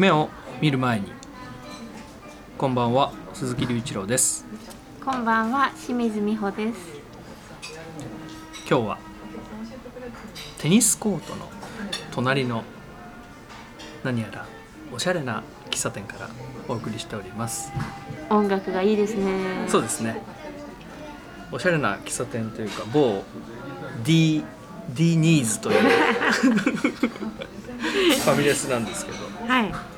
夢を見る前に。こんばんは鈴木隆一郎です。こんばんは清水美穂です。今日はテニスコートの隣の何やらおしゃれな喫茶店からお送りしております。音楽がいいですね。そうですね。おしゃれな喫茶店というか某 D, D ニーズという ファミレスなんですけど。はい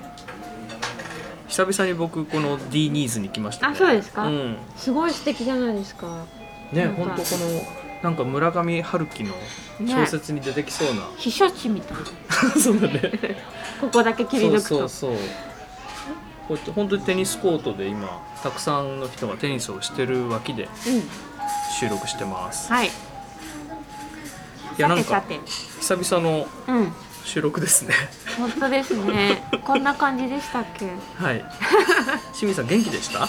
久々に僕この D ニーズに来ましたね。あそうですか？うん。すごい素敵じゃないですか。ね本当このなんか村上春樹の小説に出てきそうな、避暑地みたい。そうだね。ここだけ切り抜くと。そうそうそう。こうやって本当にテニスコートで今たくさんの人がテニスをしてる脇でうん。収録してます。はい。いやなんか久々の収録ですね本当ですね。こんな感じでしたっけ？はい。清水さん元気でした？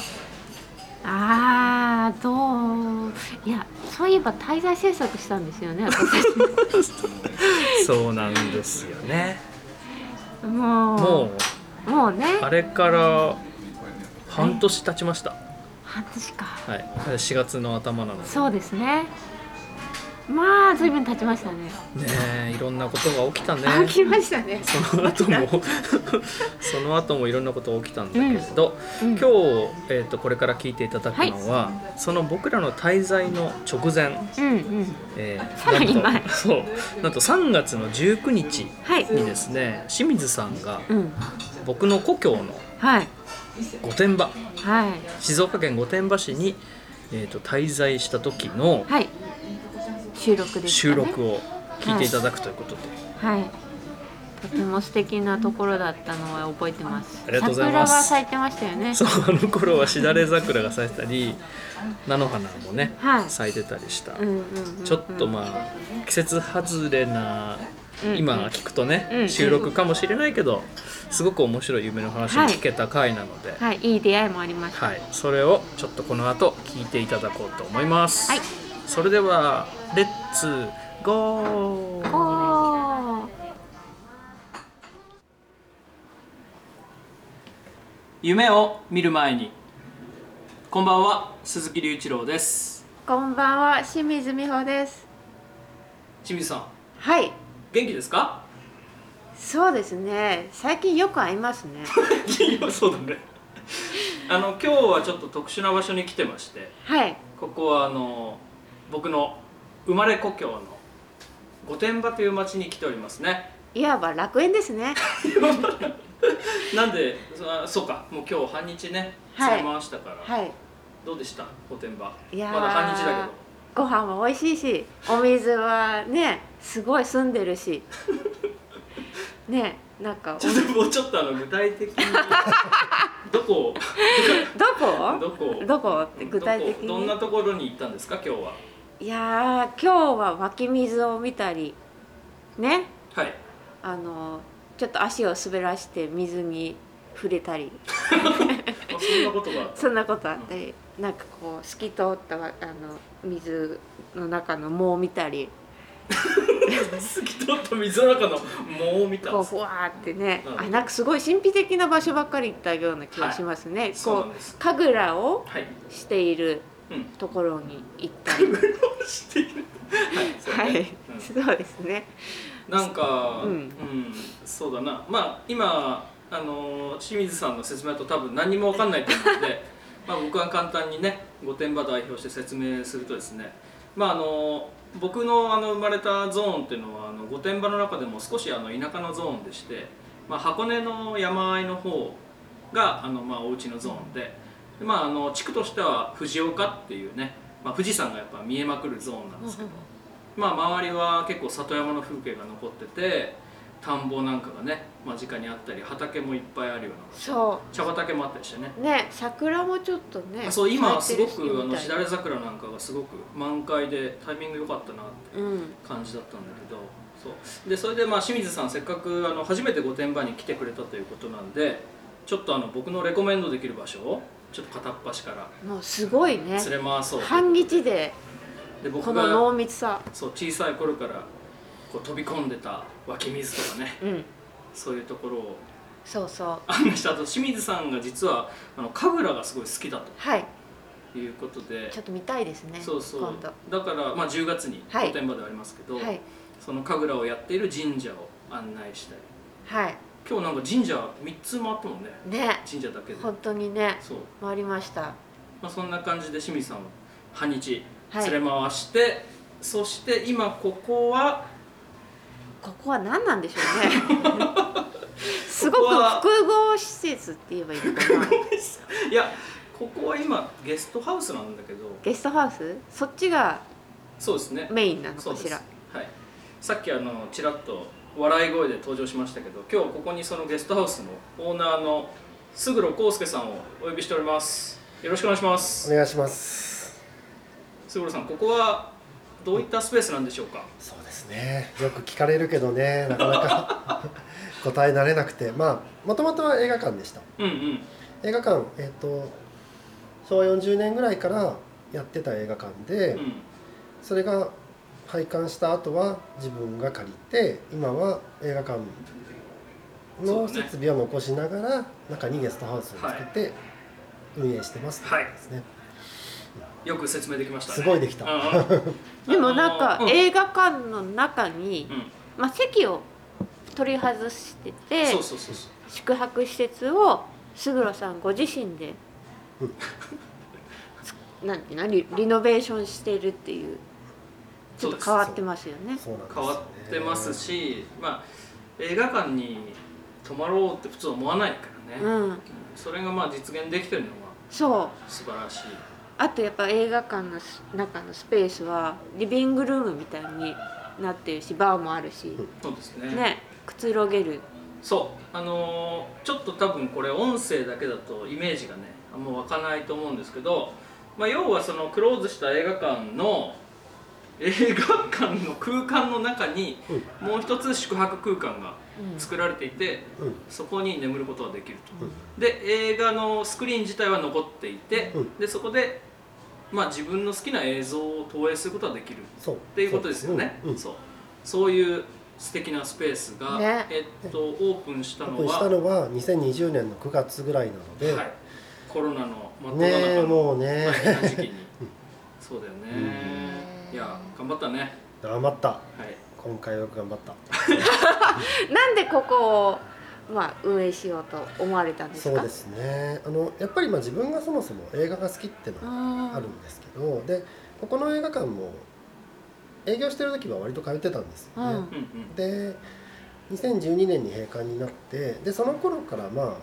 あーどう？いやそういえば滞在制作したんですよね私。そうなんですよね。もうもうもうね。あれから半年経ちました。半年か。はい。4月の頭なので。そうですねまあ随分経ちましたね。ねえいろんなことが起きたね。あ来ましたね。その後も その後もいろんんなことが起きたんだけれど、うん。今日、えー、とこれから聞いていただくのは、その僕らの滞在の直前、うんうん。えーさらに前。そう。なんと3月の19日はい。にですね清水さんがうん。僕の故郷のはい。御殿場はい。静岡県御殿場市に、えー、と滞在した時のはい収録ですかね。収録を聞いていただくということで、はい。とても素敵なところだったのは覚えてます。ありがとうございます。咲いてましたよね。そうあの頃はしだれ桜が咲いてたり菜の花もねはい。咲いてたりした、うんうんうんうん。ちょっとまあ季節外れなうん今聞くとね、うん収録かもしれないけどすごく面白い夢の話を聞けた回なので、はい。はいいい出会いもありました。それをちょっとこの後聞いていただこうと思います、はい。それではレッツゴーおー夢を見る前に。こんばんは鈴木隆一郎です。こんばんは清水美穂です。清水さん。はい。元気ですか？そうですね。最近よく会いますね。そうだね。あの今日はちょっと特殊な場所に来てまして。はい。ここはあの僕の生まれ故郷の御殿場という町に来ておりますね。いわば楽園ですね。なんでそそうか。もう今日半日ねはい。使い回したから、はい。どうでした？御殿場。いやーまだ半日だけど。ご飯は美味しいしお水はねすごい澄んでるし。ねなんかおちょっともうちょっとあの具体的に。どこ？どこ？どこ？どこ？って具体的に。どんなところに行ったんですか今日は？いやー今日は湧き水を見たりね？はい。あのちょっと足を滑らして水に触れたり。あそんなことがあった。そんなことあったり。なんかこう透き通ったあの水の中の藻を見たり。透き通った水の中の藻を見た。こうふわーってね、うん。あなんかすごい神秘的な場所ばっかり行ったような気がしますね、そうなこう神楽をはい。しているうんところに行ったり。してい。るはい。そうんそうですね。なんか、ううん。んそうだな。まあ今あの清水さんの説明だと多分何にも分かんないと思うので まあ僕は簡単にね御殿場代表して説明するとですねまああの僕のあの生まれたゾーンっていうのはあの御殿場の中でも少しあの田舎のゾーンでして、まあ、箱根の山あいの方があの、まあ、お家のゾーンででまあ、あの地区としては藤岡っていうね、まあ、富士山がやっぱ見えまくるゾーンなんですけど、まあ、周りは結構里山の風景が残ってて田んぼなんかがね間近にあったり畑もいっぱいあるようなそ茶畑もあったりしてね。うね桜もちょっとねそう今はすごくあのしだれ桜なんかがすごく満開でタイミング良かったなってうん。感じだったんだけどそう。でそれでまあ清水さんせっかくあの初めて御殿場に来てくれたということなんでちょっとあの僕のレコメンドできる場所をちょっと片っ端からもうすごいね。連れ回そう。半日でで僕このが濃密さ。そう小さい頃からこう飛び込んでた湧き水とかね。うん。そういうところを。そうそう。案内したあと清水さんが実はあの神楽がすごい好きだはい。ということで。ちょっと見たいですねそうそう。今度。だから、まあ、10月にはい。御殿場ではありますけど、はい。その神楽をやっている神社を案内したいはい今日なんか神社3つ回ったもんね。ね。神社だけで。本当にね。そう、回りました。まあ、そんな感じで清水さんを半日はい。連れ回して、そして今ここはここは何なんでしょうね。すごく複合施設って言えばいいのかな。いやここは今ゲストハウスなんだけど。ゲストハウス？そっちがそうですね。メインなのそうです。かしらはい、さっきあのちらっと笑い声で登場しましたけど今日ここにそのゲストハウスのオーナーの勝呂康介さんをお呼びしております。よろしくお願いします。お願いします勝呂さんここはどういったスペースなんでしょうか？そうですね。よく聞かれるけどねなかなか 答えられなくて。まあもともとは映画館でした。うんうん。映画館えっ、と昭和40年ぐらいからやってた映画館で、うん。それが廃館した後は自分が借りて今は映画館の設備を残しながら、中にゲストハウスを作って運営してますってことですね、よく説明できましたね。すごいできた。でもなんか映画館の中に、うん。まあ、席を取り外しててそうそうそうそう。宿泊施設を勝呂さんご自身で、うん。つ なんていうのリリノベーションしてるっていうちょっと変わってますよね。変わってますし、まあ映画館に泊まろうって普通思わないからね、うん。うんそれがまあ実現できてるのがそう。素晴らしい。あとやっぱ映画館のす中のスペースはリビングルームみたいになってるしバーもあるし、そうですね。ねくつろげる。そう。あのーちょっと多分これ音声だけだとイメージがねあんま湧かないと思うんですけど、まあ、要はそのクローズした映画館の映画館の空間の中にもう一つ宿泊空間がうん。作られていてうん。そこに眠ることができると。うん。で映画のスクリーン自体は残っていて、うん。でそこで、まあ、自分の好きな映像を投影することができるっっていうことですよね。そう。そう。いう素敵なスペースが、ね。えっと、オープンしたのオープンしたはのは2020年の9月ぐらいなので、はい、コロナの真っ只中のもうね。大変な時期に。そうだよね、うんいや頑張ったね。頑張った。はい。今回はよく頑張った。なんでここを、まあ、運営しようと思われたんですか？そうですね。あのやっぱりまあ自分がそもそも映画が好きっていうのがああるんですけどでここの映画館も営業してる時は割と通ってたんですよね、うん。で2012年に閉館になってでその頃からまあ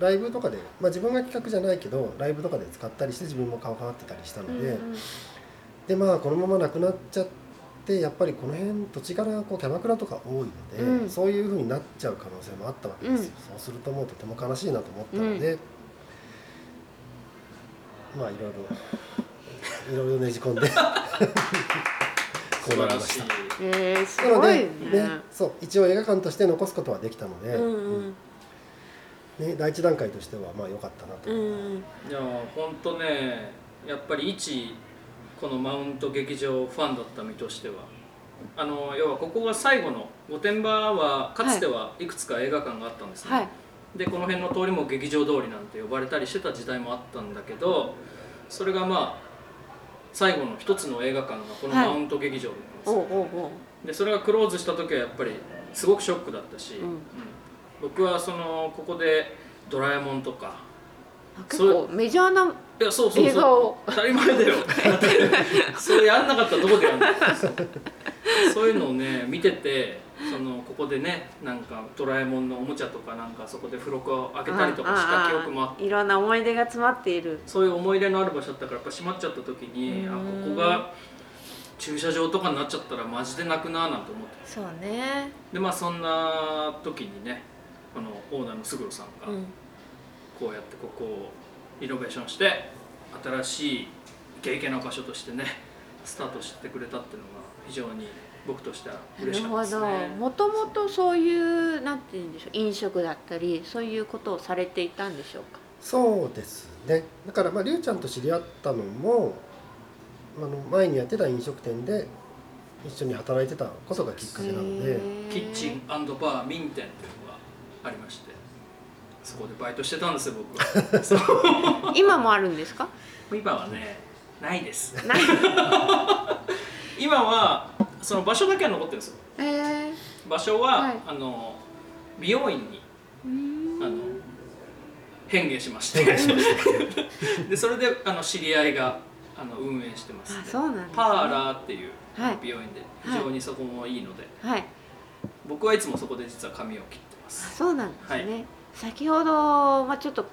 ライブとかで、まあ、自分が企画じゃないけどライブとかで使ったりして自分も顔変わってたりしたので、うんうんでまあこのままなくなっちゃってやっぱりこの辺土地柄がこうキャバクラとか多いので、うん。そういうふうになっちゃう可能性もあったわけですよ、うん。そうするともうとても悲しいなと思ったので、まあいろいろいろいろねじ込んでこ素晴らしい。うなりました。えー、すなのいねねそう一応映画館として残すことはできたので、うんうん。ね、第一段階としてはまあ良かったなと、うんうん。いや本当ねやっぱり一このマウント劇場ファンだった身としては。あの要はここが最後の御殿場はかつてはい。くつか映画館があったんですね、はい。でこの辺の通りも劇場通りなんて呼ばれたりしてた時代もあったんだけどそれがまあ最後の一つの映画館がこのはい。マウント劇場だったんですよ、おうおうおう。でそれがクローズした時はやっぱりすごくショックだったし、うん。うん。僕はそのここで「ドラえもん」とかあ結構メジャーないやそうそう映画そうを。当たり前だよ。それやんなかったらどこでやんの？そういうのをね見ててそのここでねなんかドラえもんのおもちゃとかなんかそこで付録を開けたりとかした記憶もあっていろんな思い出が詰まっている。そういう思い入れのある場所だったからやっぱ閉まっちゃった時にあうん。ここが駐車場とかになっちゃったらマジで泣くななんて思って。そうね。でまあそんな時にねこのオーナーの勝呂さんがうん。こうやってここをリノベーションして新しいイケイケな場所としてねスタートしてくれたっていうのが非常に僕としてはな嬉しかったるほどですね。もともとそういうなんて言うんでしょう飲食だったりそういうことをされていたんでしょうか？そうですね。だからまありゅうちゃんと知り合ったのもあの前にやってた飲食店で一緒に働いてたことがきっかけなので。キッチンバーミン店っていうのがありましてそこでバイトしてたんですよ僕は。そ う今もあるんですか？今はねないです。ない。今はその場所だけは残ってるんですよ。えー、場所は、はい。あの美容院にあの変化しまして。でそれであの知り合いがあの運営してますあそうなんね、パーラーっていうはい。美容院で非はい。常にそこもいいので、はい。僕はいつもそこで実は髪を切ってまあすそうなんですね、はい先ほど、まあ、ちょっと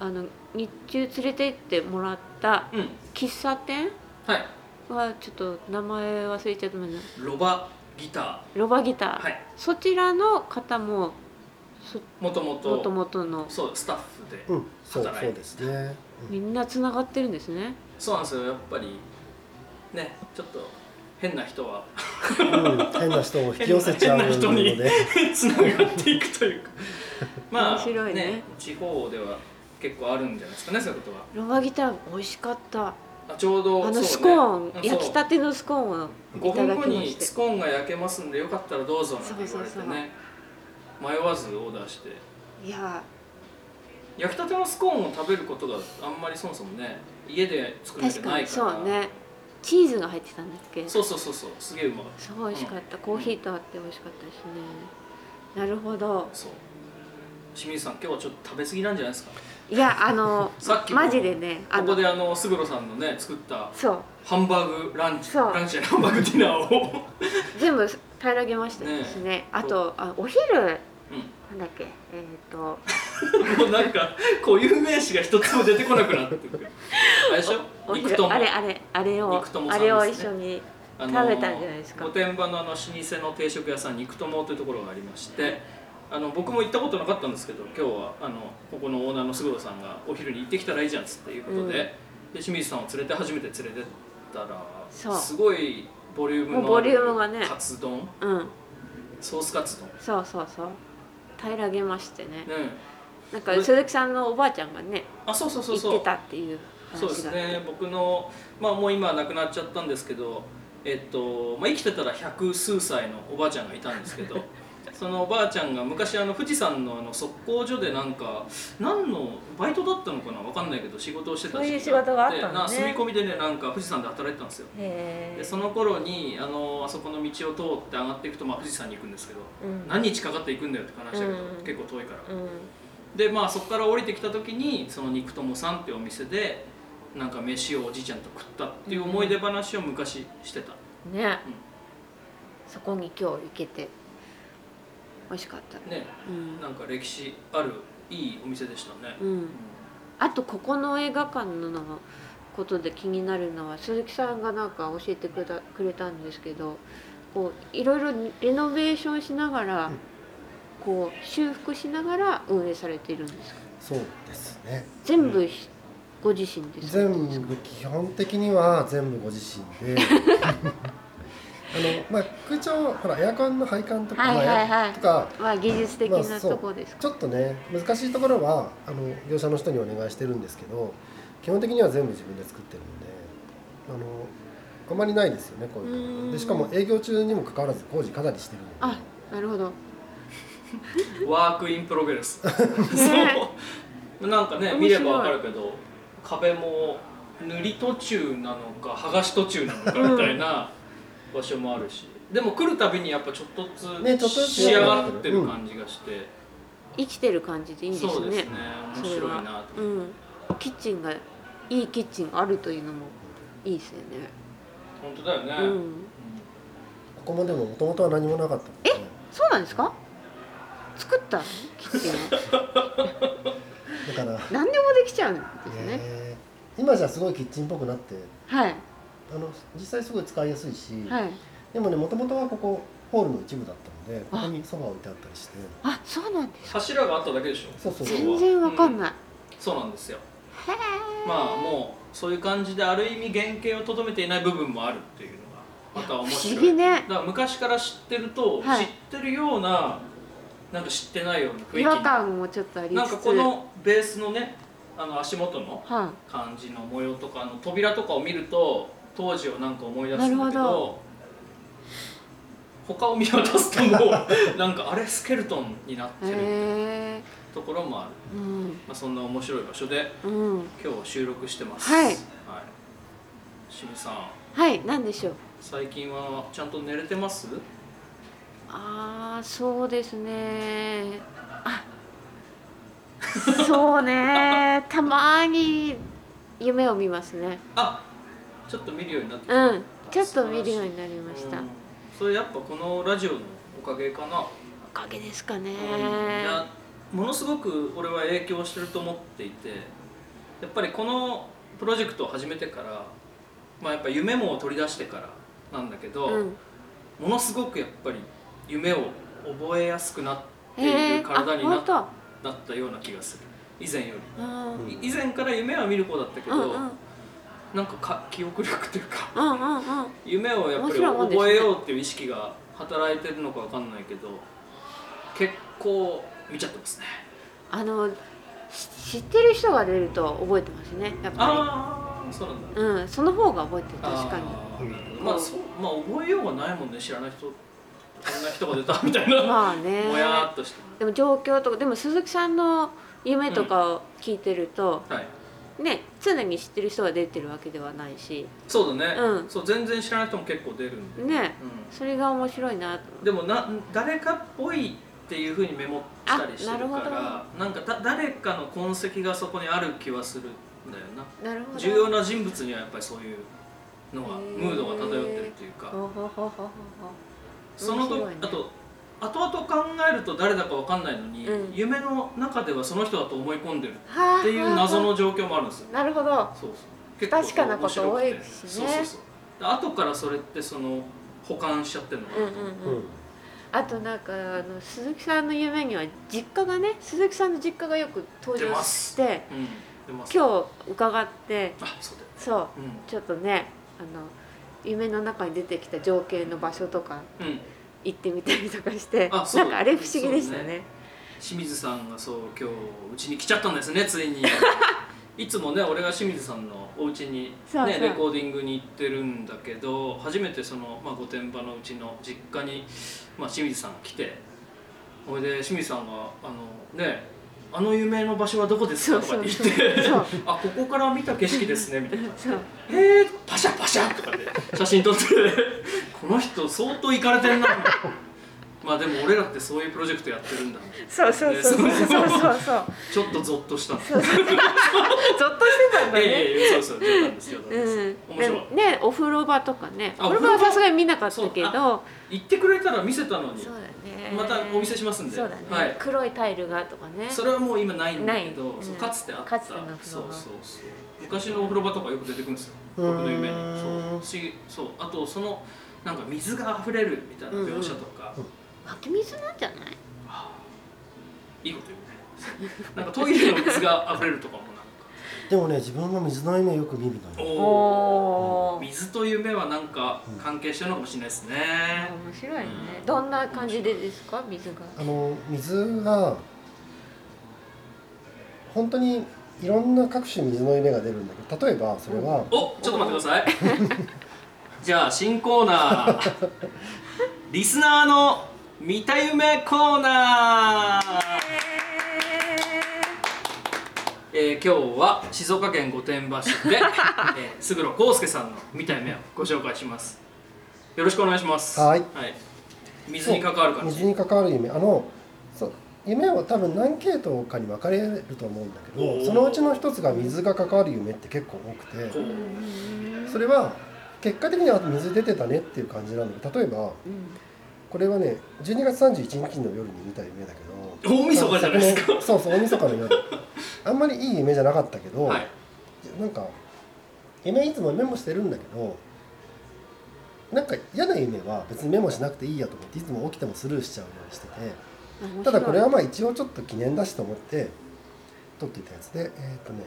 あの日中連れて行ってもらったうん。喫茶店はい。はちょっと名前忘れちゃったんだ。ロバギタロバギター、ーはい。そちらの方もそもとももとともとの。そうスタッフで、うん。そう働いうてそですね、みんなつながってるんですね。そうなんですよ。やっぱりねちょっと変な人はうん。うん変な人を引き寄せちゃうの 変な人にでつながっていくというか まあ面白いね。地方では結構あるんじゃないですかねそういうことは。ロバギター美味しかった。あちょうどあのスコーン、そう。焼きたてのスコーンを5いただ分後にスコーンが焼けますんでよかったらどうぞなんて言われてね。迷わずオーダーしていや。焼きたてのスコーンを食べることがあんまりそもそもね家で作るわけ確かにないから。そうね。チーズが入ってたんだっけ？そうそうそうそう。すげえうまかった。すごい美味しかった、コーヒーとあって美味しかったですね。なるほど。そう清水さん今日はちょっと食べ過ぎなんじゃないですか？いやあの さっきもマジでねあのここであの勝呂さんのね作ったそう。ハンバーグランチランチじゃないハンバーグディナーを。全部平らげましたですねあとあお昼うん。なんだっけ？えっ、と。もうなんか固有名詞が一つも出てこなくなってくる。あれでしょ？お肉友昼あれあれあれを肉友さあれを一緒に食べたんじゃないですか。御殿場のあの老舗の定食屋さん肉友というところがありましてあの僕も行ったことなかったんですけど今日はあのここのオーナーの菅野さんがお昼に行ってきたらいいじゃんっつっていうことで,、うん。で清水さんを連れて初めて連れてったらすごいボリュームのボリュームがねカツ丼？うん。ソースカツ丼？そうそうそう。平らげましてね。ねなんか鈴木さんのおばあちゃんがねあそうそうそうそう。言ってたっていうそうですね。僕のまあもう今は亡くなっちゃったんですけどえっと、まあ、生きてたら百数歳のおばあちゃんがいたんですけどそのおばあちゃんが昔あの富士山のあの測候所でなんか何のバイトだったのかなわかんないけど仕事をしてたそういう時期が仕事があっ住み込みでねなんか富士山で働いてたんですよ。でその頃にあのあそこの道を通って上がっていくと、まあ、富士山に行くんですけど、うん。何日かかって行くんだよって話だけど、うん。結構遠いから。うん。でまあそこから降りてきた時にその肉友さんっていうお店でなんか飯をおじいちゃんと食ったっていう思い出話を昔してた、ね、そこに今日行けて美味しかった。ね。うん。なんか歴史あるいいお店でしたね、うん。あとここの映画館のことで気になるのは鈴木さんがなんか教えてくれたくれたんですけどこういろいろレノベーションしながら、うん。こう修復しながら運営されているんですか？そうですね。全部ひご自身ですか？全部基本的には全部ご自身で。あ のまあ空調ほらエアコンの配管とか、はいはいはい。まあとか。まあ技術的なところですか、ちょっとね難しいところはあの業者の人にお願いしてるんですけど基本的には全部自分で作ってるのであのあまりないですよねこういううーん。のでしかも営業中にもかかわらず工事かなりしてるので。あなるほど。work in progress。ね そう。なんかね見ればわかるけど壁も塗り途中なのか剥がし途中なのかみたいな場所もあるし、でも来るたびにやっぱちょっとずねちょっとずつつ仕上がってる感じがして、生きてる感じでいいんですね。そうですね。面白いなとうん。キッチンがいいキッチンがあるというのもいいですよね、本当だよね、うん。うんここもでももともとは何もなかった。のでそうなんですか？作ったの？キッチンを。だから、何でもできちゃうんですね。えー。今じゃすごいキッチンっぽくなって。はいあの実際すごい使いやすいし、はい。でもねもともとはここホールの一部だったのでここにソファー置いてあったりして。あそうなんです。か柱があっただけでしょ？そうそう全然わかんない、そうなんですよ。へえまあもうそういう感じである意味原型をとどめていない部分もあるっていうのがまた面白い。不思議ね。だから昔から知ってると、はい。知ってるようななんか知ってないような雰囲違和感もちょっとありつつ。なんかこのベースのねあの足元のは感じの模様とかあの扉とかを見ると当時をなんか思い出すんだけどど。他を見渡すともう なんかあれスケルトンになってるへところもある、えうん。まあ、そんな面白い場所でうん。今日収録してます。はい。はい、清水さん。はい何でしょう。最近はちゃんと寝れてます？ああそうですね。あそうね。たまに夢を見ますね。あちょっと見るようになってうん。ちょっと見るようになりました。うん。それやっぱこのラジオのおかげかな、おかげですかね。いやものすごく俺は影響してると思っていてやっぱりこのプロジェクトを始めてからまあやっぱ夢も取り出してからなんだけど、うん。ものすごくやっぱり夢を覚えやすくなっている体になったような気がする。以前ようんり、い以前から夢は見る方だったけど、うんうんなんかか記憶力というかうんうんうん。夢をやっぱり覚えようっていう意識が働いてるのかわかんないけど結構見ちゃってますね。あのし知ってる人が出ると覚えてますねやっぱああそうなんだ。りうんその方が覚えてる確かに。まあそうまあ覚えようがないもんね知らない人こんな人が出たみたいな、まあね。もやーっとしてでも状況とかでも鈴木さんの夢とかを聞いてると、はいね常に知ってる人が出てるわけではないし。そうだね、うん。そう全然知らない人も結構出るんで、ね。うそれが面白いなと。ん、でもな誰かっぽいっていうふうにメモしたりしてるあなるからなんかだ誰かの痕跡がそこにある気はするんだよな。なるほど。重要な人物にはやっぱりそういうのがムードが漂ってるっていうかそのと、あと後々考えると誰だかわかんないのに、うん。夢の中ではその人だと思い込んでるはあっていう謎の状況もあるんですよ。なるほど。そうそう。不確かなこと多いしね。そうそうそう。で後からそれってその保管しちゃってるのかうんなううんうん。あとなんかあの鈴木さんの夢には実家がね鈴木さんの実家がよく登場出ます。してうん。出ます。今日伺ってあそうだよそう。うちょっとねあの夢の中に出てきた情景の場所とかん、うん、行ってみたりとかしてあなんかあれ不思議でしたね。ね清水さんがそう今日うちに来ちゃったんですねついに。いつもね俺が清水さんのお家にねレコーディングに行ってるんだけど初めてその、まあ、御殿場のうちの実家に、まあ、清水さんが来てそれで清水さんが「あのねあの有名な場所はどこですか?」とかって言って。そう「あここから見た景色ですね」みたいな。そう「へえパシャパシャ」とかで写真撮って。この人相当行かれてんなみたいなまあでも俺らってそういうプロジェクトやってるんだ。そうそうそうそうそう。そうそうちょっとゾッとした。んですそうそう。ゾッとしてたんだね。いやいやそうそう冗談です冗談です、うん、面白い。でねお風呂場とかね。あお風呂場はさすがに見なかったけそう。ど言ってくれたら見せたのに。そうだね。またお見せしますんで。そうだね、はい。黒いタイルがとかね。それはもう今ないんだけど、ない。そううんかつてあった。かつての風呂場そうそうそう。昔のお風呂場とかよく出てくるんですよ。僕の夢に。そう。不思議そう。あとそのなんか水が溢れるみたいな描写とか、湧き水なんじゃない？いいこと言うね。なんかトイレの水が溢れるとかもなんか。でもね自分も水の夢よく見るのよ。おおー。水と夢はなんか関係してるのかもしれないですね、面白いね。うん。どんな感じでですか？水が。あの水が本当にいろんな各種水の夢が出るんだけど例えばそれは、おちょっと待ってください。じゃあ新コーナー。リスナーの見た夢コーナー。えー今日は静岡県御殿場市で、えー、勝呂康介さんの見た夢をご紹介します。よろしくお願いします。はい。水に関わる感じ？水に関わる夢。あのそう夢は多分何系統かに分かれると思うんだけどそのうちの一つが水が関わる夢って結構多くこてうそれは結果的には水出てたねっていう感じなんだけど例えばうんこれはね12月31日の夜に見た夢だけど大晦日じゃないですか。そうそう大晦日の夜。あんまりいい夢じゃなかったけど、はい。なんか夢いつもメモしてるんだけどなんか嫌な夢は別にメモしなくていいやと思っていつも起きてもスルーしちゃうようにしててただこれはまあ一応ちょっと記念だしと思って撮っていたやつでえーっ、とね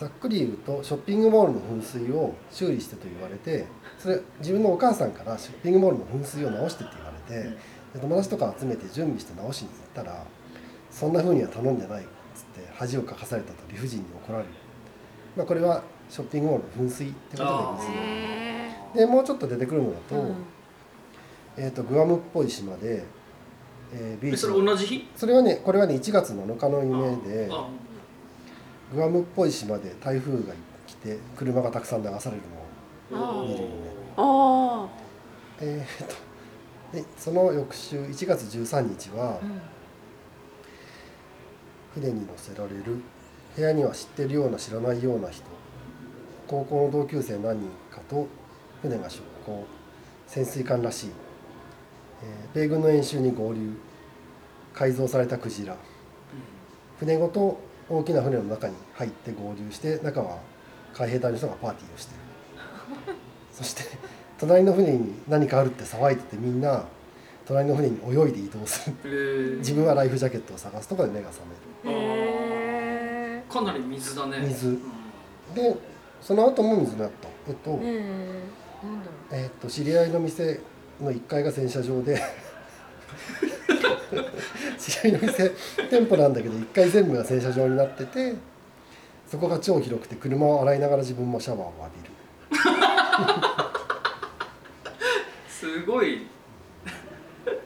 ざっくり言うとショッピングモールの噴水を修理してと言われてそれ自分のお母さんからショッピングモールの噴水を直してって言われて、うん。で友達とか集めて準備して直しに行ったらそんな風には頼んでないっつって恥をかかされたと理不尽に怒られる、まあ、これはショッピングモールの噴水ってことでいいですでもうちょっと出てくるのだと、ーうん。えー、とグアムっぽい島で、えービーチのれ同じ日？それはねこれはね1月7日の夢であグアムっぽい島で台風が来て車がたくさん流されるのをあ見る夢あえー、とでその翌週1月13日はあ、うん船に乗せられる部屋には知ってるような知らないような人高校の同級生何人かと船が出港潜水艦らしい、えー米軍の演習に合流改造されたクジラ。船ごと大きな船の中に入って合流して中は海兵隊の人がパーティーをしている。そして隣の船に何かあるって騒いでてみんな隣の船に泳いで移動する。えー。自分はライフジャケットを探すとかで目が覚める。へかなり水だね。水。うん。でその後も水になった。えっと,、えうんなんだろえっと知り合いの店の1階が洗車場で 知り合いの店店舗なんだけど1階全部が洗車場になっててそこが超広くて車を洗いながら自分もシャワーを浴びる。すごい。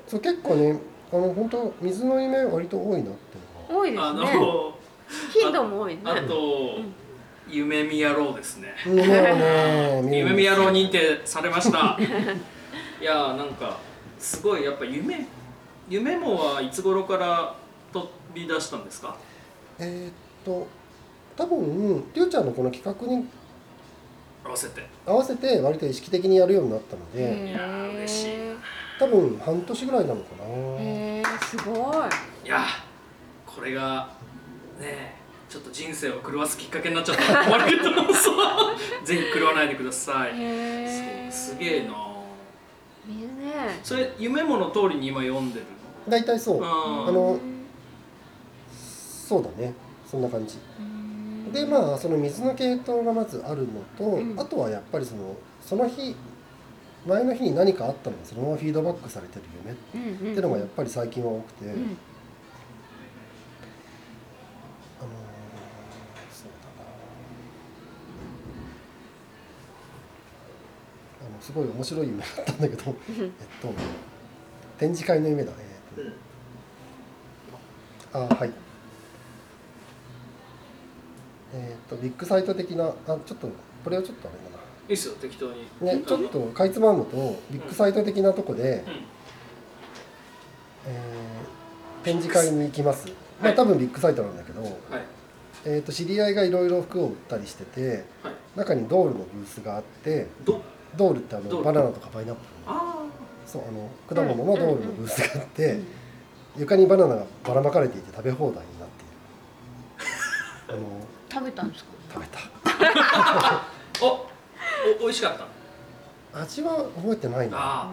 そう結構ねあの本当水の夢割と多いなっていうのが。多いですあねの頻度も多いね。あと夢見野郎ですね。夢をね。見る夢見野郎認定されました。いやーなんかすごいやっぱ夢夢もはいつ頃から飛び出したんですか？えーっと多分りゅうちゃんのこの企画に合わせて。合わせて割と意識的にやるようになったのでへいやー嬉しい。え多分半年ぐらいなのかな。へえすごい。いやこれがねちょっと人生を狂わすきっかけになっちゃったら困るけど ぜひ狂わないでください。そうすげえなそれ夢もの通りに今読んでる大体そう。のあのそうだね。そんな感じ。でまあその水の系統がまずあるのと、うん。あとはやっぱりそのその日前の日に何かあったのがそのままフィードバックされてる夢っうんうんうんていうのがやっぱり最近は多くて、うんすごい面白い夢だったんだけどえっと展示会の夢だね、えっとあはい。えっとビッグサイト的なあちょっとこれはちょっとあれだいいっすよ適当に。なねちょっとかいつまんむとビッグサイト的なとこで、うん。えー展示会に行きます、まはい。あ多分ビッグサイトなんだけど、はい。えー、と知り合いがいろいろ服を売ったりしててはい。中にドールのブースがあってどドールってあのバナナとかパイナップルそうあの果物のドールのブースがあって、床にバナナがばらまかれていて食べ放題になっている。あの食べたんですか？食べた。あ おお美味しかった？味は覚えてないな。あ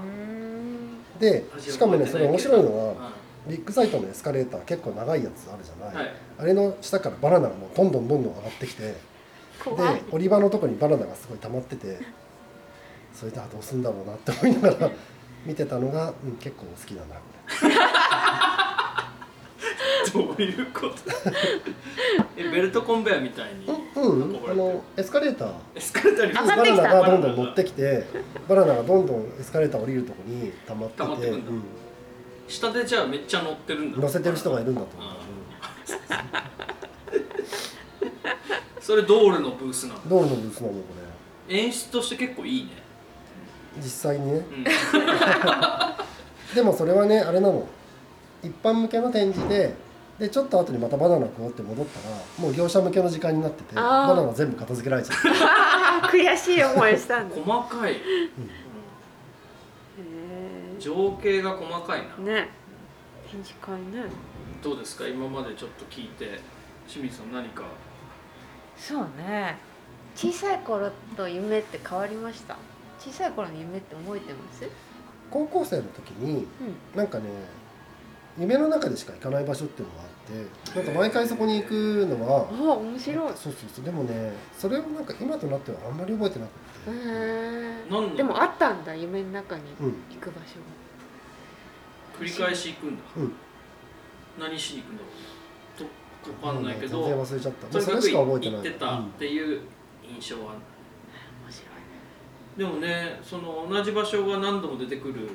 でしかもねそれ面白いのあはビッグサイトのエスカレーター結構長いやつあるじゃない、はい。あれの下からバナナがもうどんどんどんどん上がってきてで怖い。降り場のとこにバナナがすごい溜まっててそれであどうすんだろうなって思いながら見てたのが、うん、結構好きだな どういうこと？えベルトコンベヤーみたいにうん、うん、あのエスカレーター。エスカレーターに？上がバナってきたナがどんどん乗ってきてバナナがどんどんエスカレーター降りるとこに溜まってて溜まってくんだ。うん。下でじゃあめっちゃ乗ってるんだ乗せてる人がいるんだと思う、それドールのブースなの？うん、ドールのブースなのこ演出として結構いいね。れ実際にね。うん。でもそれはねあれなの。一般向けの展示ででちょっと後にまたバナナ食おうって戻ったらもう業者向けの時間になっててあー。バナナ全部片付けられちゃってあー悔しい思いしたんだ。へ細かい。情景が細かいな。えね。展示会ね。どうですか？今までちょっと聞いて清水さん何か？そうね。小さい頃と夢って変わりました？小さい頃の夢って覚えてます？高校生の時にうん。なんかね夢の中でしか行かない場所っていうのがあってなんか毎回そこに行くのはあ面白い。そうそうそう。でもねそれをなんか今となってはあんまり覚えてなくへて、え何ので？もあったんだ夢の中にうん。行く場所繰り返し行くんだ。うん。何しに行くんだろう？とわかんないけ全然ど忘れちゃった。とにかくもうそれしか覚えてない。行ってたっていう印象はが面白いででもねその同じ場所が何度も出てくる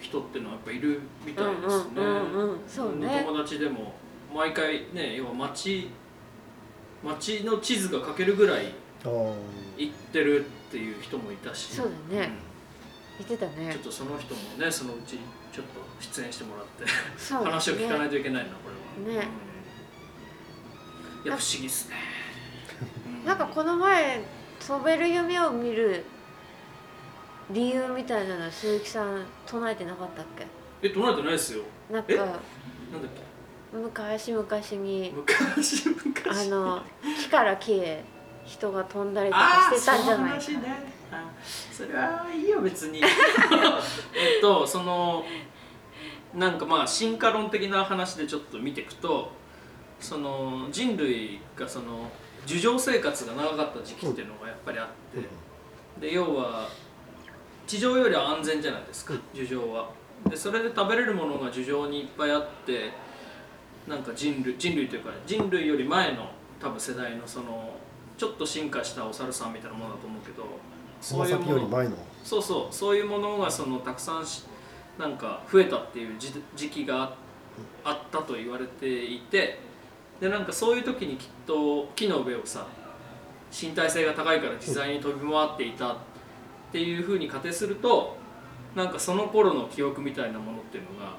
人っていうのはやっぱいるみたいですね、うんうんうんうん。そうね。友達でも毎回ね要は街街の地図が描けるぐらい行ってるっていう人もいたし。そうだね。言ってたね。うんちょっとその人もねそのうちちょっと出演してもらってそう話を聞かないねといけないなこれは。ね。うん。いや不思議っすね。うなんかこの前飛べる夢を見る理由みたいなのは鈴木さん唱えてなかったっけ？え唱えてないですよ。えなんかなんだっ昔々にけ昔昔あの木から木へ人が飛んだりとかしてたんじゃないかそねあそれはいいよ別に。えっとそのなんかまあ進化論的な話でちょっと見ていくとその人類がその樹上生活が長かった時期っていうのがやっぱりあって、で要は地上よりは安全じゃないですか樹上は。でそれで食べれるものが樹上にいっぱいあってなんか人類人類というか人類より前の多分世代のそのちょっと進化したお猿さんみたいなものだと思うけどつま先より前の？そうそうそういうものがそのたくさんしなんか増えたっていう時時期がああったと言われていてでなんかそういう時にきっと木の上をさ身体性が高いから自在に飛び回っていたっていうふうに仮定するとなんかその頃の記憶みたいなものっていうのが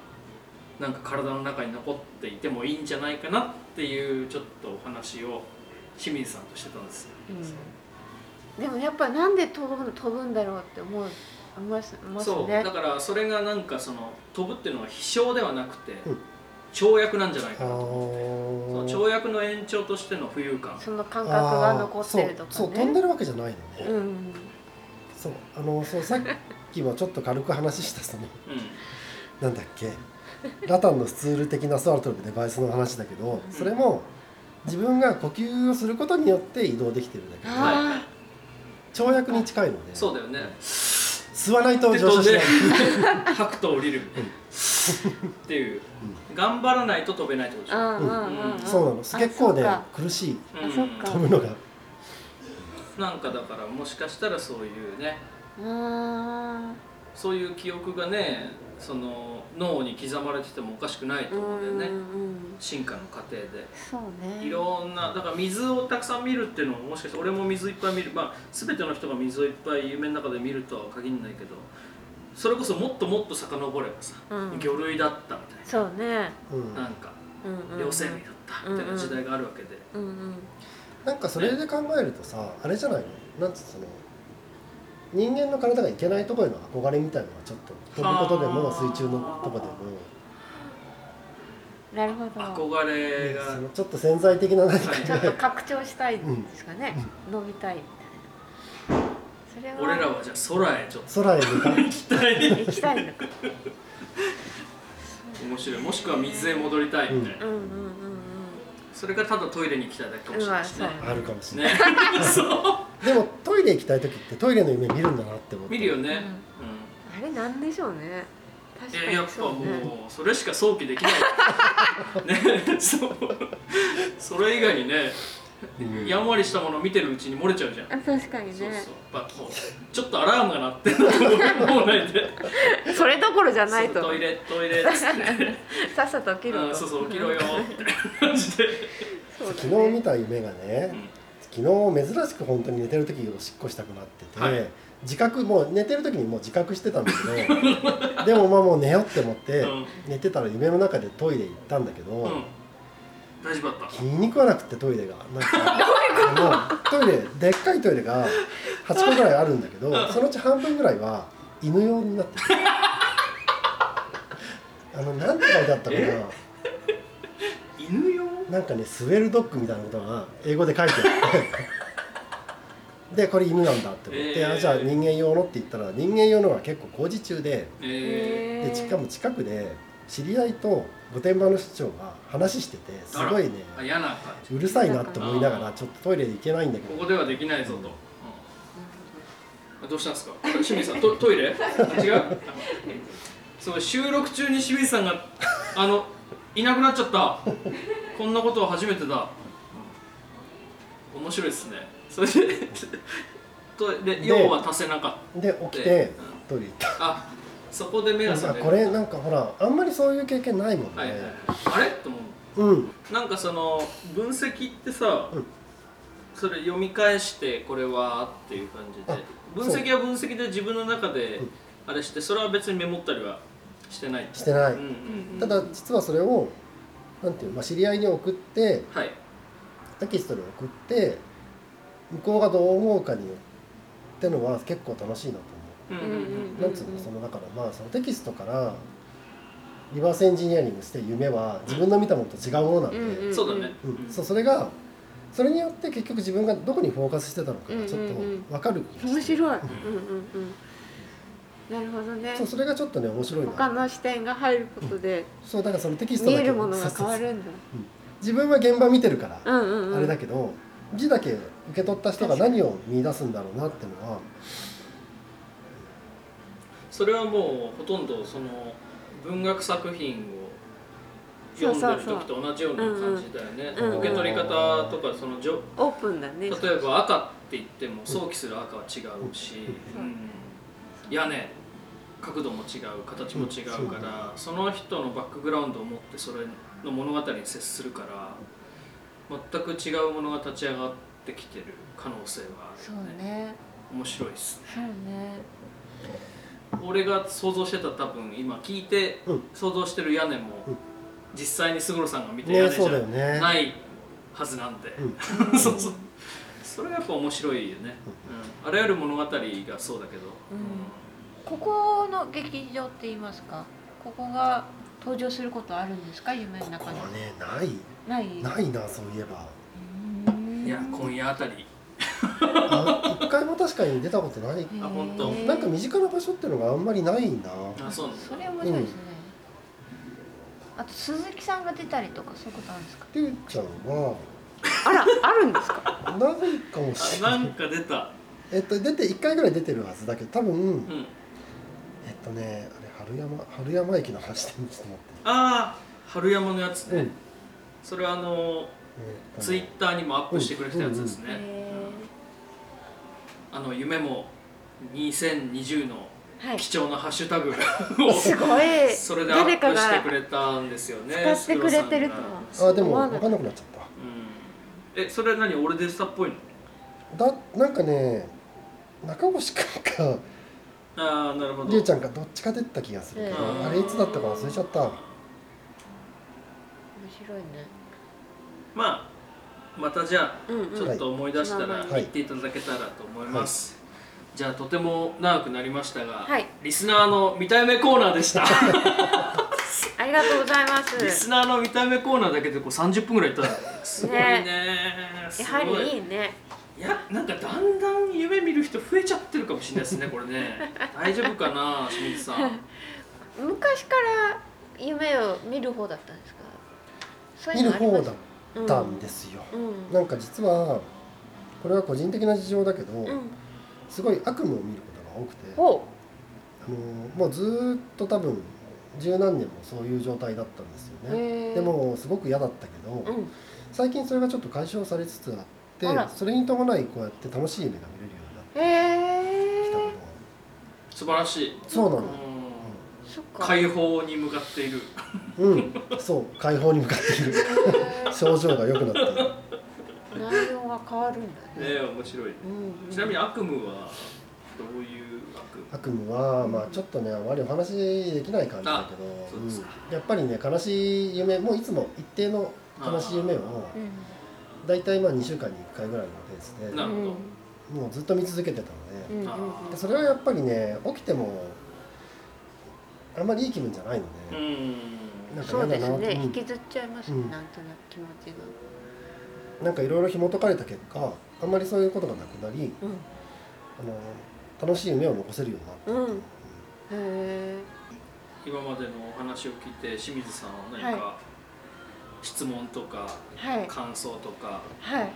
なんか体の中に残っていてもいいんじゃないかなっていうちょっとお話を清水さんとしてたんです。よ。うん、でもやっぱなんで飛ぶ飛ぶんだろうって思う思いますますそう。ねだからそれがなんかその飛ぶっていうのは飛翔ではなくてうん。跳躍なんじゃないあかなとそのー。跳躍の延長としての浮遊感。その感覚が残ってるとかね。そうそう飛んでるわけじゃないのね、うんそうあのそうさっきもちょっと軽く話したそのうなんだっけ。ラタンのスツール的な空飛ぶデバイスの話だけどそれも自分が呼吸をすることによって移動できてるんだけどあ跳躍に近いのでそうだよね。吸わないとで上昇しない。吐く と降りるみたいな。っていう。頑張らないと飛べないってことでしょ。あうんうんうんうん。そうなの。あ結構ねそうか。苦しい。飛ぶのがなんかだからもしかしたらそういうねあそういう記憶がねその脳に刻まれててもおかしくないーと思うんだよね。進化の過程で。そうね。いろんなだから水をたくさん見るっていうのももしかして俺も水いっぱい見る。まあ全ての人が水をいっぱい夢の中で見るとは限らないけどそれこそもっともっと遡ればさ、うん。魚類だったみたいそうね。うん。ななんかうんうん両生類だったみたいな時代があるわけで、うんうんなんかそれで考えるとさあれじゃないの？なんつうその人間の体がいけないところへの憧れみたいなのはちょっと飛ぶことでもはあ。水中のとこでも。なるほど。憧れが、ちょっと潜在的な何かはい ちょっと拡張したいんですかね、伸びたいみたいな。それは。俺らはじゃあ空へちょっと。空へ向かう。行きたい行きたいのか。面白い。もしくは水へ戻りたいみたいな、うんうんうんそれがただトイレに行きたいだけかもしれないしね。あるかもしれない。ね。そう。でもトイレ行きたい時ってトイレの夢見るんだなって思って。見るよね、うん。あれなんでしょうね。うん、確かいややっぱもうそれしか想起できない。ねそう。それ以外にねうんやんわりしたものを見てるうちに漏れちゃうじゃん、あ確かにそうねそう。やっぱもうちょっとアラームが鳴ってるのもうないでそれどころじゃないと。そうトイレトイレっつって。さっさと起きろそうそう起きろよみたいな感じで、昨日見た夢がね昨日珍しく本当に寝てる時おしっこしたくなってて、はい。自覚もう寝てる時にもう自覚してたんだけど でもまあもう寝ようって思って、うん。寝てたら夢の中でトイレ行ったんだけど、うん、大丈夫だった。気に食わなくてトイレが。なんかトイレでっかいトイレが8個ぐらいあるんだけどそのうち半分ぐらいは犬用になってる。あのなんて書いてあったかな？え？犬用？なんかねスウェルドッグみたいなことが英語で書いてあって。でこれ犬なんだって思って、えー。あじゃあ人間用のって言ったら人間用のは結構工事中で。えでしかも近くで知り合いと御殿場の市長が話しててすごいね嫌な感じ。うるさいなって思いながらちょっとトイレで行けないんだけど。ここではできないぞと、うん。どうしたんですか？清水さんトトイレ？違う？そう収録中に清水さんがあのいなくなっちゃった。こんなことは初めてだ。面白いですね。それでとで用は足せなかっでた起きてトイレ行った。あそこで目が覚める。これなんかほらあんまりそういう経験ないもんね、はいはいはい。あれ？と思ううん。なんかその分析ってさ、うん。それ読み返してこれはっていう感じで。あ分析は分析で自分の中でうん。あれしてそれは別にメモったりはしてない。してない、うんうんただ実はそれをなんていうの、まあ、知り合いに送ってはい。テキストに送って向こうがどう思うかによってのは結構楽しいなと思う。んうんうん。う。なんつうのそのだからまあそのテキストからリバースエンジニアリングして夢は自分の見たものと違うものなんで、うんうんそうだね、うん。そうそれがそれによって結局自分がどこにフォーカスしてたのかがちょっと分かる気がして。面白い、うん。うんうんなるほどね。そうそれがちょっとね面白いな。他の視点が入ることでそうだからそのテキストだけ見えるものが変わるんだ。自分は現場見てるから、うんうんうん。あれだけど字だけ受け取った人が何を見出すんだろうなっていうのは。それはもうほとんどその文学作品を読んでる時と同じような感じだよね、うんうん受け取り方とかそのじょオープンだね。例えば赤って言っても想起する赤は違うし、うんうん。屋根角度も違う形も違うから、その人のバックグラウンドを持ってそれの物語に接するから全く違うものが立ち上がってきてる可能性はあるよね。ね。面白いですね俺が想像してた多分今聞いてうん。想像してる屋根も、うん。実際に勝呂さんが見た屋ね根じゃないはずなんで、うん。そうそう。それがやっぱ面白いよね、うん。あらゆる物語がそうだけど、ここの劇場って言いますか？ここが登場することあるんですか？夢のここ中にはねない。ない？ないなそういえば。いや今夜あたり。あ一回も確かに出たことない。あ本当。なんか身近な場所っていうのがあんまりないな。あそうなんだ。それ面白いですね、あと鈴木さんが出たりとかそういうことあるんですか？りゅうちゃんは。あらあるんですか？ないかもしれない。あなんか出た。えっと出て1回ぐらい出てるはずだけど多分うん。えっとねあれ春山春山駅の話でちょっと待って。ああ春山のやつね、うん。それはあのツイッターにもアップしてくれてたやつですね、へあの夢も2020の貴重なハッシュタグを すごい。それでアップ誰かがしてくれたんですよね。使ってくれてるとスクロさんがあでも分かんなくなっちゃっうんえそれ何？俺でしたっぽいの？ただなんかね中越くんかああなるほど。りゅうちゃんかどっちか出てた気がするけどうん。あれいつだったか忘れちゃった。面白いねまあまたじゃあうんうん。ちょっと思い出したらはい。言っていただけたらと思います、じゃあとても長くなりましたが、はい。リスナーの見た目コーナーでした。ありがとうございます。リスナーの見た目コーナーだけでこう30分ぐらいいったすごいね。すやはりいいね。いやなんかだんだん夢見る人増えちゃってるかもしれないですねこれね。大丈夫かな清水さん。昔から夢を見る方だったんですか？見る方だったんですよ、うん。なんか実はこれは個人的な事情だけど、うん。すごい悪夢を見ることが多くてほあのもうずーっと多分十何年もそういう状態だったんですようねでもすごく嫌だったけど、うん。最近それがちょっと解消されつつあってそれに伴いこうやって楽しい夢が見れるようになってへきたこえ素晴らしい、とそうなの。解放に向かっている。うん。そう。解放に向かっている 症状が良くなっている。内容が変わるんだね。ね面白いうんちなみに悪夢はどういう悪夢？悪夢はまあちょっとねあまりお話できない感じだけどうん。やっぱりね悲しい夢もういつも一定の悲しい夢を大体まあ2週間に1回ぐらいのペースでなるほど。もうずっと見続けてたのでうんそれはやっぱりね起きてもあんまりいい気分じゃないので、うんなんかそうです嫌だなうん。ね引きずっちゃいます。ねうん。なんとなく気持ちが。なんかいろいろ紐解かれた結果あんまりそういうことがなくなりうん。あの楽しい夢を残せるようになった、う。ん。へえ今までのお話を聞いて清水さんは何か質問とかはい。感想とかはい。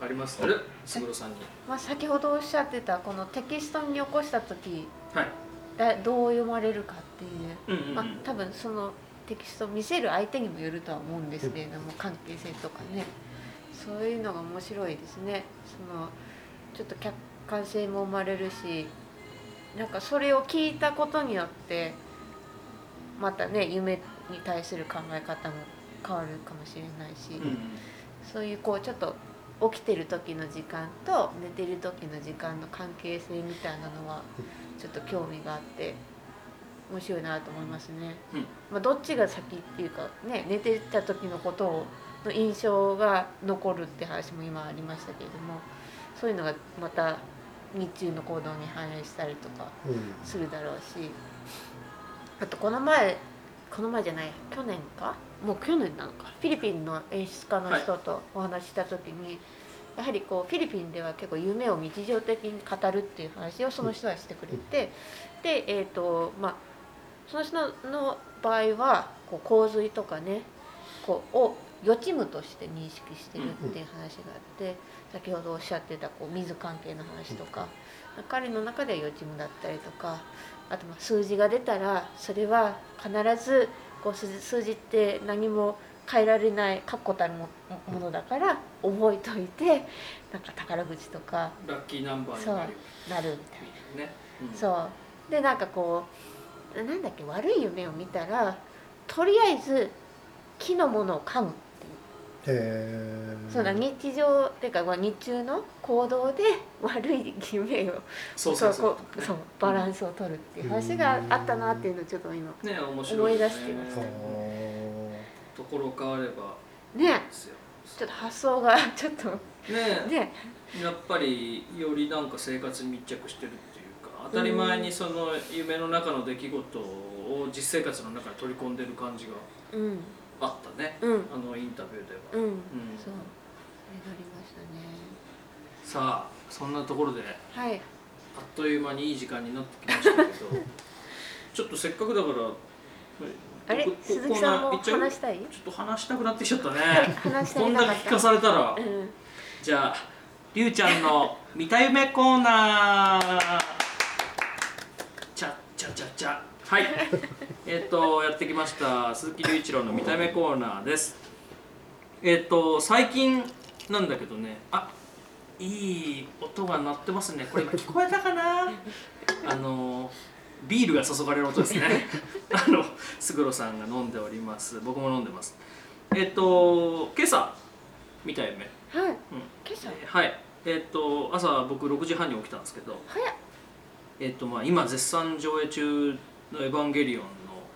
ありますか？ね卓さんに。まあ先ほどおっしゃってたこのテキストに起こした時はい。だどう読まれるかっていう。うんうんうん。まあ、多分そのテキストを見せる相手にもよるとは思うんですけれども関係性とかね。そういうのが面白いですね。そのちょっと客感性も生まれるしなんかそれを聞いたことによってまたね夢に対する考え方も変わるかもしれないし、うんそういうこうちょっと起きてる時の時間と寝てる時の時間の関係性みたいなのはちょっと興味があって面白いなと思いますね。うん。まあ、どっちが先っていうかね寝てた時のことをの印象が残るって話も今ありましたけれどもそういうのがまた日中の行動に反映したりとかうん。するだろうしあとこの前この前じゃない去年か？もう去年なのか？フィリピンの演出家の人とお話しした時に、やはりこうフィリピンでは結構夢を日常的に語るっていう話をその人はしてくれて、でえっ、とまあその人の場合はこう洪水とかねこうを予知夢として認識してるっていう話があって、先ほどおっしゃってたこう水関係の話とか、彼の中では予知夢だったりとかあとまあ数字が出たらそれは必ずこう数字数字って何も変えられない確固たるもものだから覚えといてなんか宝くじとかラッキーナンバーにそうなるなるみたいな。ね、うん。そう。でなんかこうなんだっけ悪い夢を見たらとりあえず木のものを噛むっていう。へえそうだ日常っていうかまあ日中の行動で 悪い夢をそうそそう。うそうそうバランスを取るっていう話があったなっていうのをちょっと今ね面白い、ね、思い出してまはすところ変われば。ね。ちょっと発想がちょっとね。ね。やっぱりよりなんか生活に密着してるって当たり前にその夢の中の出来事を実生活の中に取り込んでる感じがうん。あったね。うん。あのインタビューでは、うん、うん。そう。それがありましたね。さあそんなところではい。あっという間にいい時間になってきましたけど ちょっとせっかくだからあれ？ここ鈴木さんも話したい？ちょっと話したくなってきちゃったね。話したこんだけ聞かされたら。うん。じゃありゅうちゃんの見た夢コーナーちゃちゃちゃはい。えっとやってきました鈴木隆一郎の見た夢コーナーです。えっと最近なんだけどね。あいい音が鳴ってますね。これ今聞こえたかな？あのビールが注がれる音ですね。あの勝呂さんが飲んでおります。僕も飲んでます。えっと今朝見た夢はい。うん。今朝？えーはい。えっ、と朝僕6時半に起きたんですけど。早っえっ、とまあ今絶賛上映中の「エヴァンゲリオン」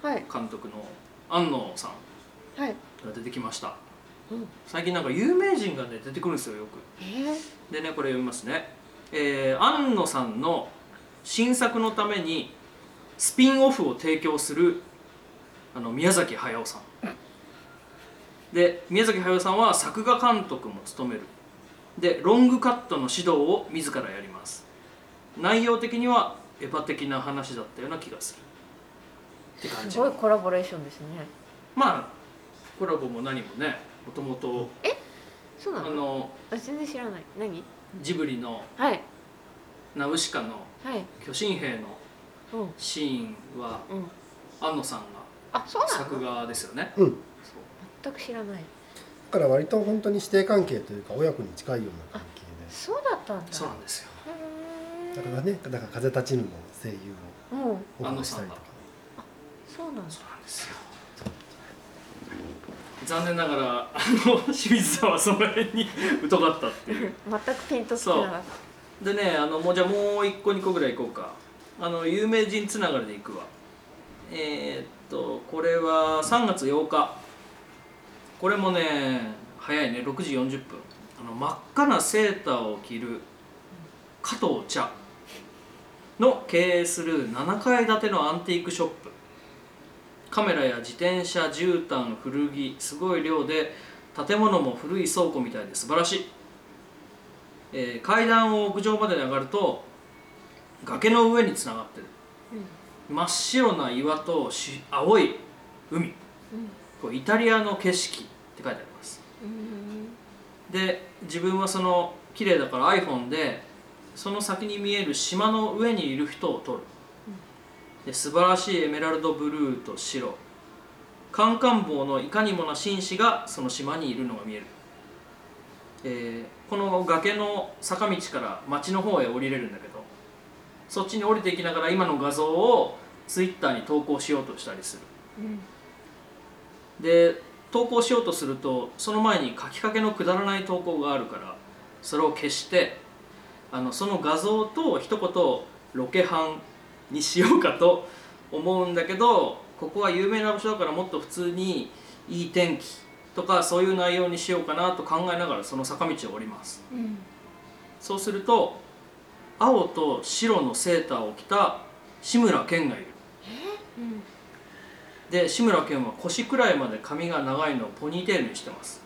のはい。監督の安野さんはい。が出てきました。うん。最近なんか有名人がね出てくるんですよよく。えー、でねこれ読みますね。えー、安野さんの新作のためにスピンオフを提供するあの宮崎駿さん。で宮崎駿さんは作画監督も務める。でロングカットの指導を自らやり内容的にはエヴァ的な話だったような気がする。って感じ。すごいコラボレーションですね。まあコラボも何もねもともとそうなの？あのあ全然知らない。何？ジブリのはい。ナウシカのはい。巨神兵のうん。うんシーンは安野さんがあそうな作の画ですよね。うん。そう。全く知らない。だから割と本当に師弟関係というか親子に近いような関係そうだったんだ。そうなんですよだからねだから風立ちぬの声優うんをオファーしたりとか。そうなんだ。そうなんですよ。残念ながらあの清水さんはその辺に疎かったっていう。全くピンときてなかっでねあのもうじゃあもう1個2個ぐらい行こうか。あの有名人つながりでいくわ。えー、っとこれは3月8日。これもね早いね。6時40分。あの真っ赤なセーターを着る加藤茶の経営する7階建てのアンティークショップ。カメラや自転車絨毯古着すごい量で建物も古い倉庫みたいで素晴らしい。えー階段を屋上まで上がると崖の上につながってる。真っ白な岩とし青い海。こうイタリアの景色って書いてあります。たうん。で自分はその綺麗だから iPhone でその先に見える島の上にいる人を撮る。で素晴らしいエメラルドブルーと白。カンカン帽のいかにもな紳士がその島にいるのが見える。えーこの崖の坂道から町の方へ降りれるんだけどそっちに降りていきながら今の画像をツイッターに投稿しようとしたりする。うん。で投稿しようとするとその前に書きかけのくだらない投稿があるからそれを消してあのその画像と一言ロケハンにしようかと思うんだけどここは有名な場所だからもっと普通にいい天気とかそういう内容にしようかなと考えながらその坂道を降ります。うん。そうすると青と白のセーターを着た志村けんがいる。うん。で志村けんは腰くらいまで髪が長いのをポニーテールにしてます、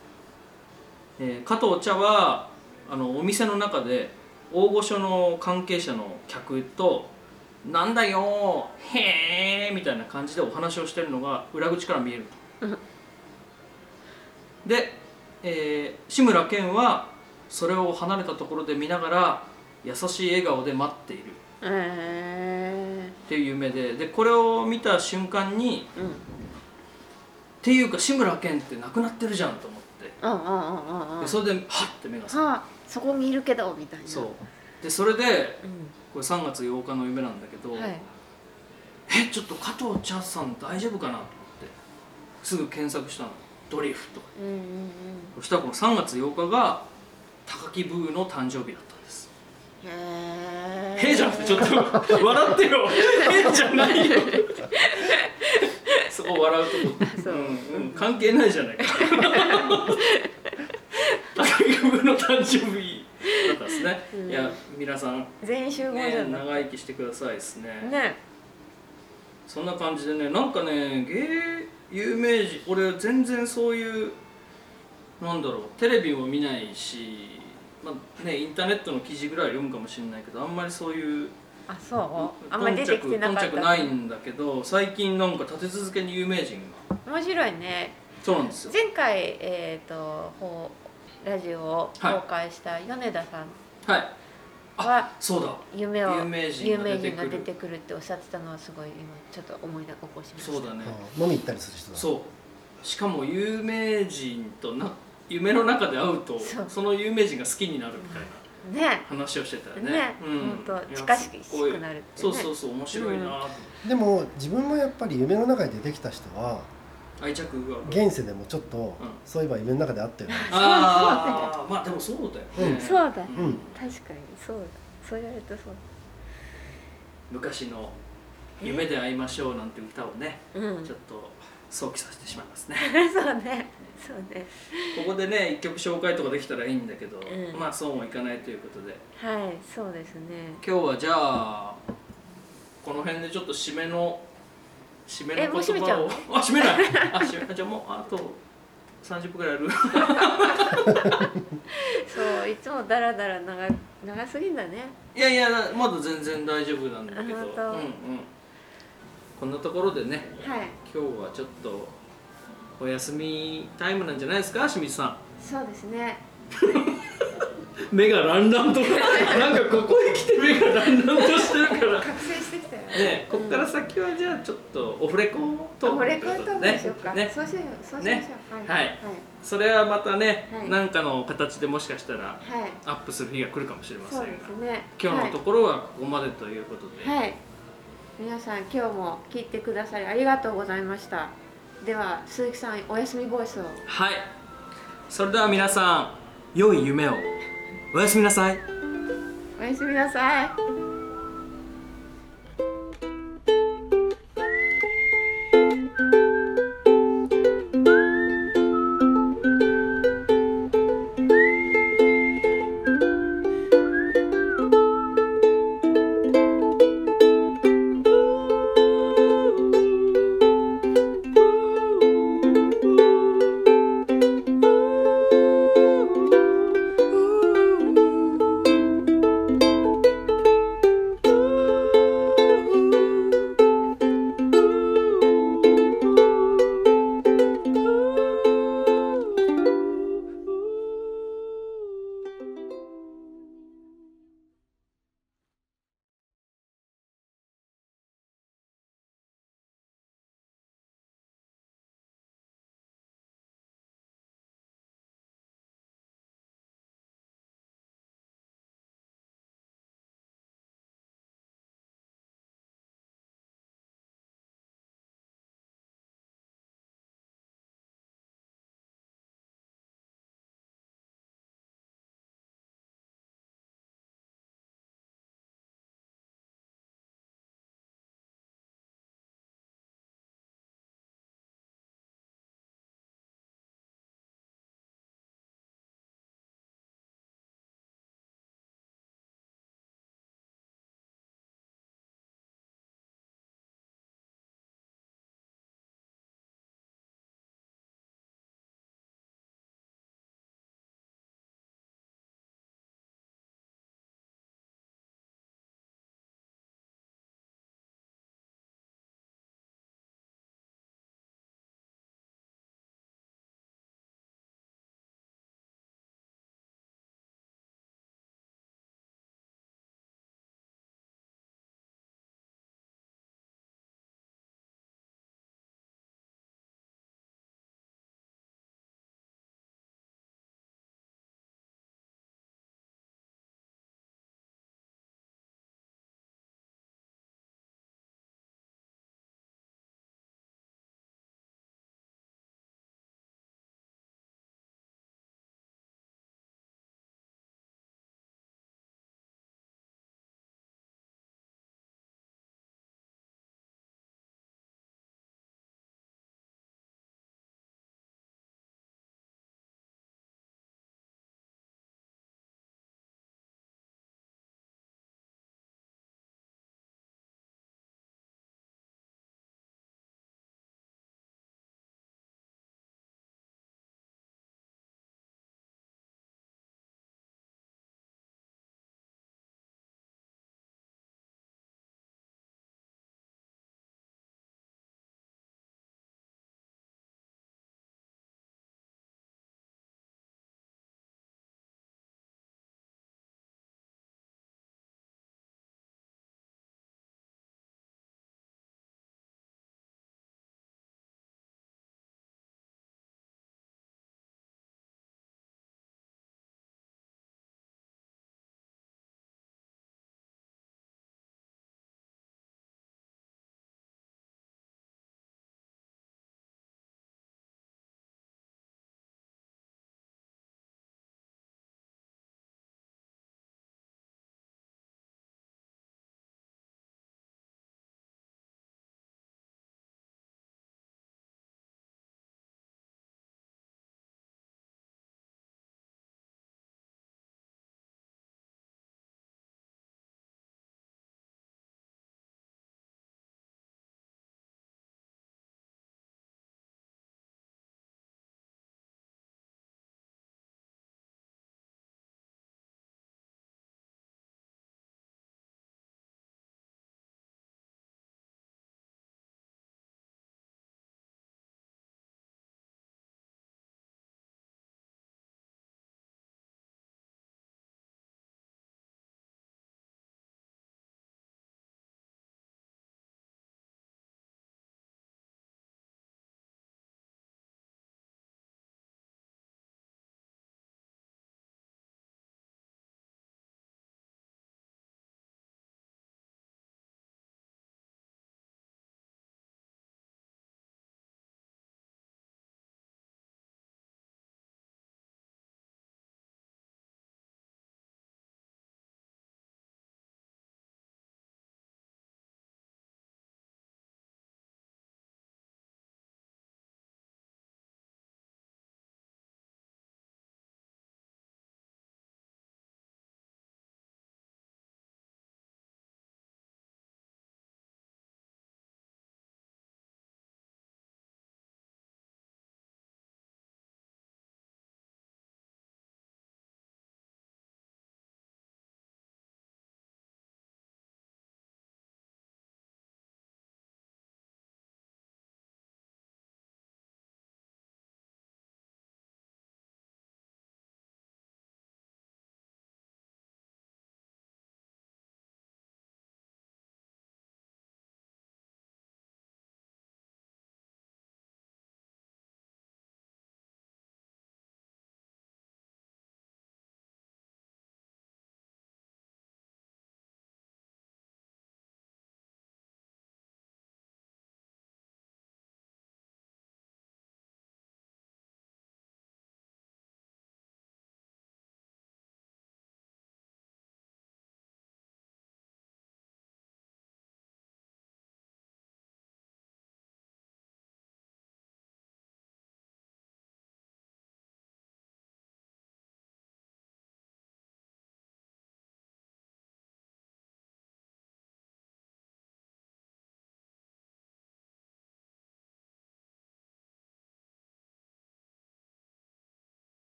えー加藤茶はあのお店の中で大御所の関係者の客と「なんだよーへえ」みたいな感じでお話をしてるのが裏口から見えると。うんで、えー志村けんはそれを離れたところで見ながら優しい笑顔で待っている。えっていう夢ででこれを見た瞬間にーうんっていうか志村けんって亡くなってるじゃんと思って。うん。うんうんうんそれでハッて目が覚めはあそこにいるけどみたいな。そう。でそれでうこれ3月8日の夢なんだけど、んはい。えちょっと加藤茶さん大丈夫かなと思ってすぐ検索したの。ドリフとか。うんうんうん。そしたらこの3月8日が高木ブーの誕生日だったんです。へへえじゃなくてちょっと笑ってよ。へじゃないよ。そこ笑うとこ。うんうん、関係ないじゃないか高木の誕生日だったんですね、うん。いや皆さん全員集合じゃね、長生きしてくださいですね。ね。そんな感じでねなんかね芸有名人俺全然そういうなんだろうテレビも見ないし、まあね、インターネットの記事ぐらい読むかもしれないけどあんまりそういうあそう？あんまり出てきてなかった。ないんだけど最近なんか立て続けに有名人が。面白いね。そうなんですよ。前回えっ、とほうラジオを公開した米田さんはい。はそうだ。夢を有名人有が名人が出出てくるっておっしゃってたのはすごい今ちょっと思い起こしました。そうだね。うん飲み行ったりする人だ。そう。しかも有名人とな夢の中で会うとそう。その有名人が好きになるみたいなね。話をしてたよね。ね。うん、ほんといや近しくなるってね。そうそうそう面白いなと思って、でも自分もやっぱり夢の中に出てきた人は愛着が現世でもちょっと、ん。そういえば夢の中であったよね。ああまあでもそうだよね、うん。そうだ。ね、うん。確かにそうだ。そう言われるとそう昔の「夢で会いましょう」なんて歌をねだうん。ちょっと想起させてしまいますね。そうね。そうね。ここでね一曲紹介とかできたらいいんだけど、うん。まあそうもいかないということで。はいそうですね。今日はじゃあこの辺でちょっと締めの締めのえ言もう締めちゃう葉を あ締めない。あ締めじゃあもうあと30分ぐらいある。そういつもダラダラ長長すぎんだね。いやいやまだ全然大丈夫なんだけど、うんうん、こんなところでねはい。今日はちょっとお休みタイムなんじゃないですか清水さん。そうですね。目がランランとなんかここへ来て目がランランとしてるから。覚醒してねこっから先はじゃあちょっとオフレコトークこれからどうでしょうか、ね。そうしようそうしましょう、はい。それはまたね、はい。なんかの形でもしかしたらアップする日が来るかもしれませんが今日のところはここまでということで、はい、はい、皆さん今日も聞いてくださりありがとうございました。では鈴木さんお休みボイスを。はい。それでは皆さん良い夢を。おやすみなさい。おやすみなさい